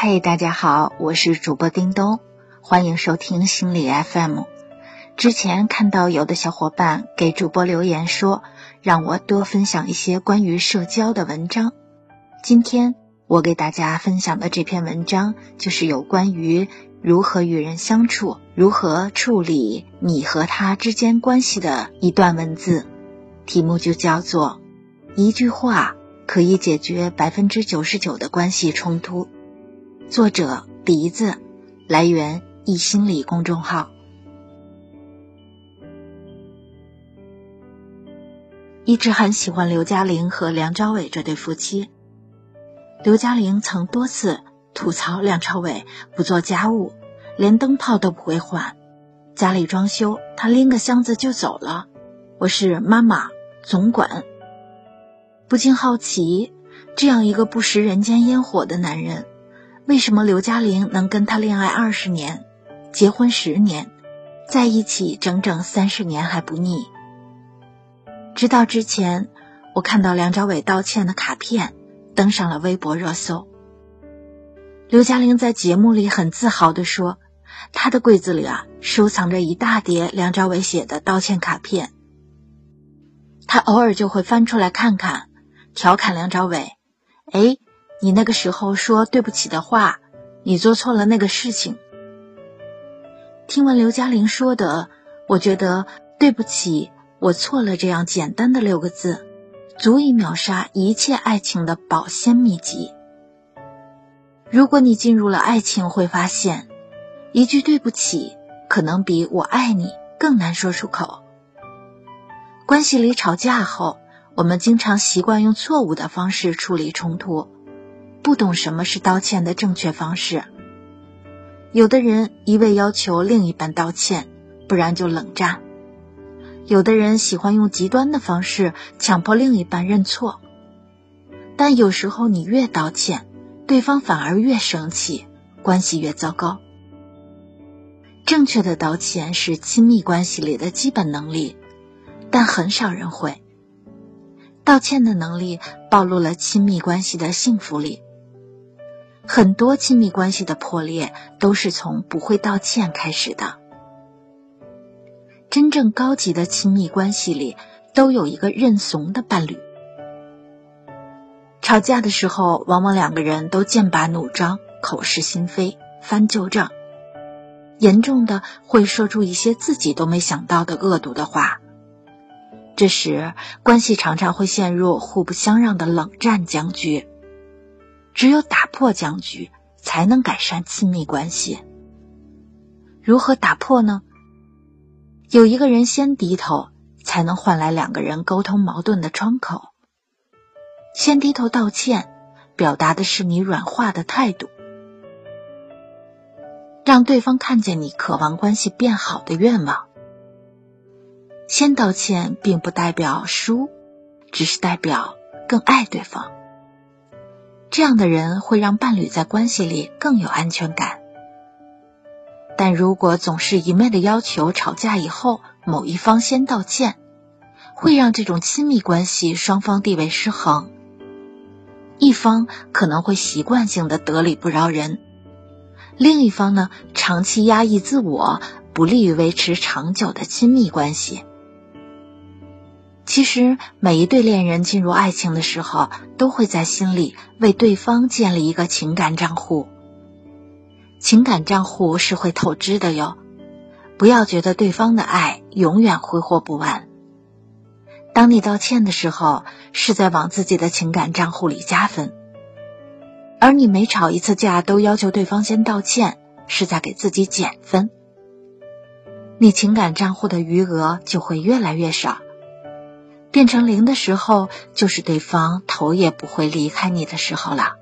嗨，大家好，我是主播叮咚，欢迎收听心理 FM。之前看到有的小伙伴给主播留言说，让我多分享一些关于社交的文章。今天我给大家分享的这篇文章，就是有关于如何与人相处，如何处理你和他之间关系的一段文字，题目就叫做“一句话可以解决百分之九十九的关系冲突”。作者鼻子，来源易心理公众号。一直很喜欢刘嘉玲和梁朝伟这对夫妻。刘嘉玲曾多次吐槽梁朝伟不做家务，连灯泡都不会换，家里装修他拎个箱子就走了。我是妈妈，总管。不禁好奇，这样一个不食人间烟火的男人。为什么刘嘉玲能跟他恋爱二十年，结婚十年，在一起整整三十年还不腻？直到之前，我看到梁朝伟道歉的卡片登上了微博热搜。刘嘉玲在节目里很自豪地说：“她的柜子里啊，收藏着一大叠梁朝伟写的道歉卡片。她偶尔就会翻出来看看，调侃梁朝伟：‘哎。’”你那个时候说对不起的话，你做错了那个事情。听完刘嘉玲说的，我觉得“对不起，我错了”这样简单的六个字，足以秒杀一切爱情的保鲜秘籍。如果你进入了爱情，会发现，一句对不起，可能比我爱你更难说出口。关系里吵架后，我们经常习惯用错误的方式处理冲突。不懂什么是道歉的正确方式。有的人一味要求另一半道歉，不然就冷战；有的人喜欢用极端的方式强迫另一半认错。但有时候你越道歉，对方反而越生气，关系越糟糕。正确的道歉是亲密关系里的基本能力，但很少人会。道歉的能力暴露了亲密关系的幸福力。很多亲密关系的破裂都是从不会道歉开始的。真正高级的亲密关系里都有一个认怂的伴侣。吵架的时候，往往两个人都剑拔弩张、口是心非、翻旧账，严重的会说出一些自己都没想到的恶毒的话。这时，关系常常会陷入互不相让的冷战僵局。只有打破僵局，才能改善亲密关系。如何打破呢？有一个人先低头，才能换来两个人沟通矛盾的窗口。先低头道歉，表达的是你软化的态度，让对方看见你渴望关系变好的愿望。先道歉，并不代表输，只是代表更爱对方。这样的人会让伴侣在关系里更有安全感。但如果总是一昧的要求吵架以后某一方先道歉，会让这种亲密关系双方地位失衡。一方可能会习惯性的得理不饶人，另一方呢长期压抑自我，不利于维持长久的亲密关系。其实，每一对恋人进入爱情的时候，都会在心里为对方建立一个情感账户。情感账户是会透支的哟，不要觉得对方的爱永远挥霍不完。当你道歉的时候，是在往自己的情感账户里加分；而你每吵一次架都要求对方先道歉，是在给自己减分。你情感账户的余额就会越来越少。变成零的时候，就是对方头也不会离开你的时候了。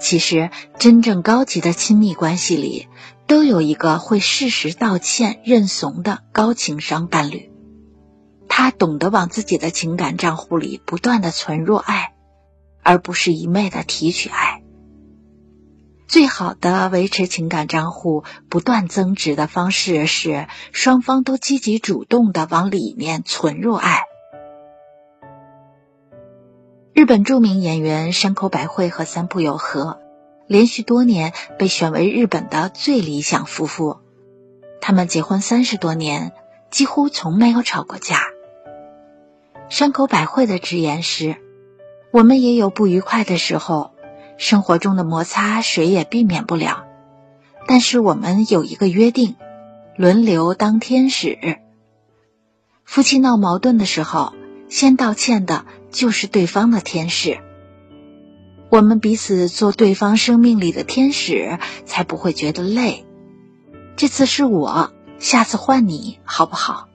其实，真正高级的亲密关系里，都有一个会适时道歉、认怂的高情商伴侣。他懂得往自己的情感账户里不断的存入爱，而不是一昧的提取爱。最好的维持情感账户不断增值的方式是双方都积极主动的往里面存入爱。日本著名演员山口百惠和三浦友和，连续多年被选为日本的最理想夫妇。他们结婚三十多年，几乎从没有吵过架。山口百惠的直言是：“我们也有不愉快的时候，生活中的摩擦谁也避免不了。但是我们有一个约定，轮流当天使。夫妻闹矛盾的时候，先道歉的。”就是对方的天使，我们彼此做对方生命里的天使，才不会觉得累。这次是我，下次换你，好不好？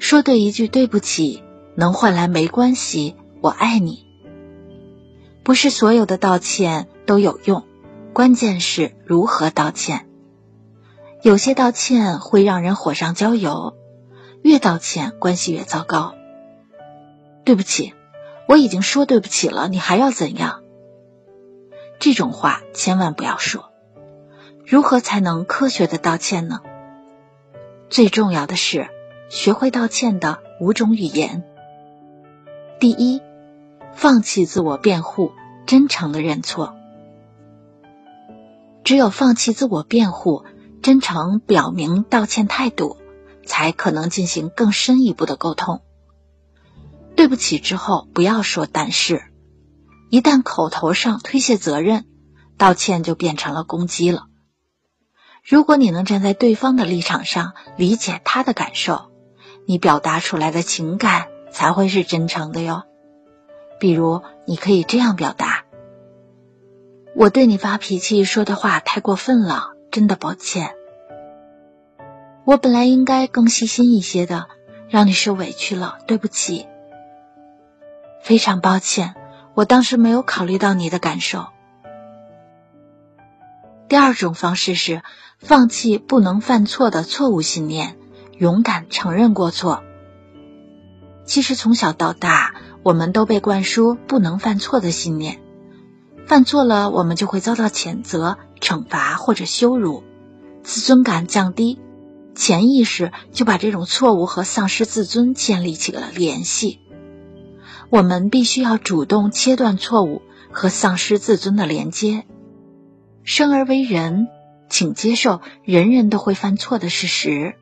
说对一句对不起，能换来没关系，我爱你。不是所有的道歉都有用，关键是如何道歉。有些道歉会让人火上浇油。越道歉，关系越糟糕。对不起，我已经说对不起了，你还要怎样？这种话千万不要说。如何才能科学的道歉呢？最重要的是学会道歉的五种语言。第一，放弃自我辩护，真诚的认错。只有放弃自我辩护，真诚表明道歉态度。才可能进行更深一步的沟通。对不起之后不要说但是，一旦口头上推卸责任，道歉就变成了攻击了。如果你能站在对方的立场上理解他的感受，你表达出来的情感才会是真诚的哟。比如，你可以这样表达：“我对你发脾气说的话太过分了，真的抱歉。”我本来应该更细心一些的，让你受委屈了，对不起。非常抱歉，我当时没有考虑到你的感受。第二种方式是放弃不能犯错的错误信念，勇敢承认过错。其实从小到大，我们都被灌输不能犯错的信念，犯错了我们就会遭到谴责、惩罚或者羞辱，自尊感降低。潜意识就把这种错误和丧失自尊建立起了联系。我们必须要主动切断错误和丧失自尊的连接。生而为人，请接受人人都会犯错的事实，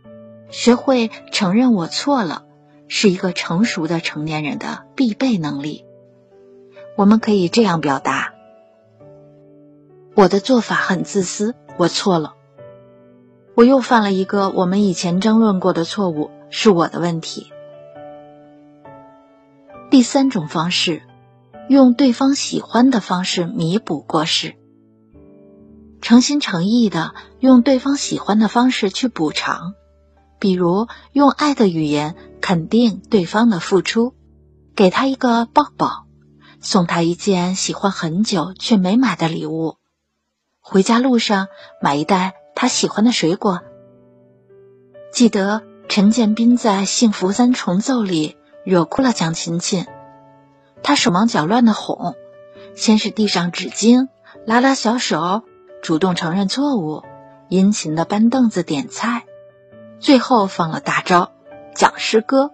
学会承认我错了，是一个成熟的成年人的必备能力。我们可以这样表达：我的做法很自私，我错了。我又犯了一个我们以前争论过的错误，是我的问题。第三种方式，用对方喜欢的方式弥补过失，诚心诚意的用对方喜欢的方式去补偿，比如用爱的语言肯定对方的付出，给他一个抱抱，送他一件喜欢很久却没买的礼物，回家路上买一袋。他喜欢的水果。记得陈建斌在《幸福三重奏》里惹哭了蒋勤勤，他手忙脚乱的哄，先是递上纸巾，拉拉小手，主动承认错误，殷勤的搬凳子点菜，最后放了大招，讲诗歌，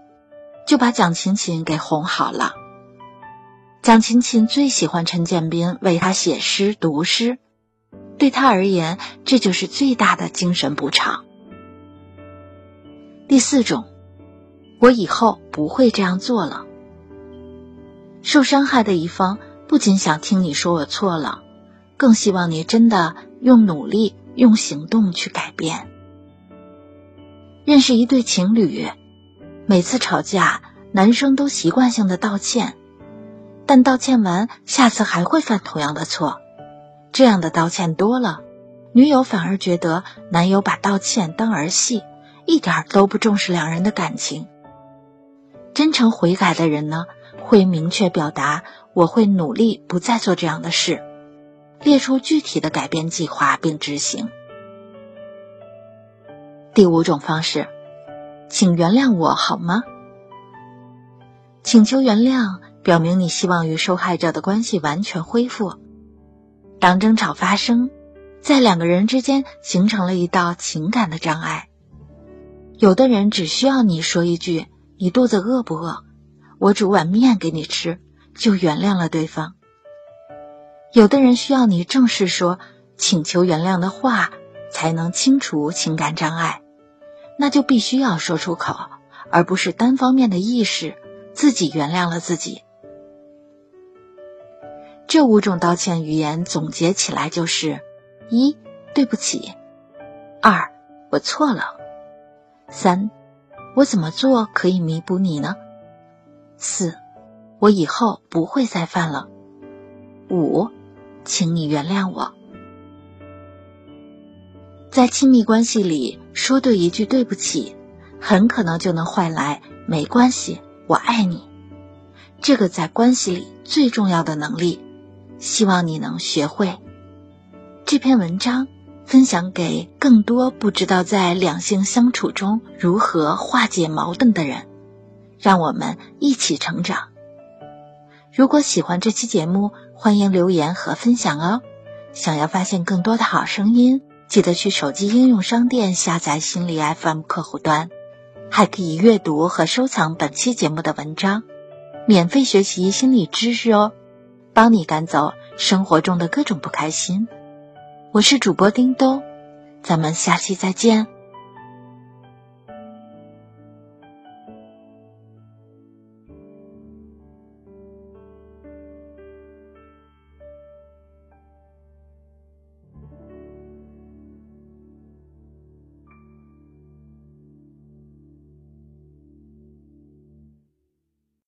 就把蒋勤勤给哄好了。蒋勤勤最喜欢陈建斌为他写诗读诗。对他而言，这就是最大的精神补偿。第四种，我以后不会这样做了。受伤害的一方不仅想听你说我错了，更希望你真的用努力、用行动去改变。认识一对情侣，每次吵架，男生都习惯性的道歉，但道歉完，下次还会犯同样的错。这样的道歉多了，女友反而觉得男友把道歉当儿戏，一点都不重视两人的感情。真诚悔改的人呢，会明确表达我会努力不再做这样的事，列出具体的改变计划并执行。第五种方式，请原谅我好吗？请求原谅，表明你希望与受害者的关系完全恢复。当争吵发生，在两个人之间形成了一道情感的障碍。有的人只需要你说一句“你肚子饿不饿”，我煮碗面给你吃，就原谅了对方。有的人需要你正式说请求原谅的话，才能清除情感障碍，那就必须要说出口，而不是单方面的意识自己原谅了自己。这五种道歉语言总结起来就是：一、对不起；二、我错了；三、我怎么做可以弥补你呢？四，我以后不会再犯了。五，请你原谅我。在亲密关系里，说对一句对不起，很可能就能换来没关系，我爱你。这个在关系里最重要的能力，希望你能学会。这篇文章分享给更多不知道在两性相处中如何化解矛盾的人。让我们一起成长。如果喜欢这期节目，欢迎留言和分享哦。想要发现更多的好声音，记得去手机应用商店下载心理 FM 客户端，还可以阅读和收藏本期节目的文章，免费学习心理知识哦，帮你赶走生活中的各种不开心。我是主播叮咚，咱们下期再见。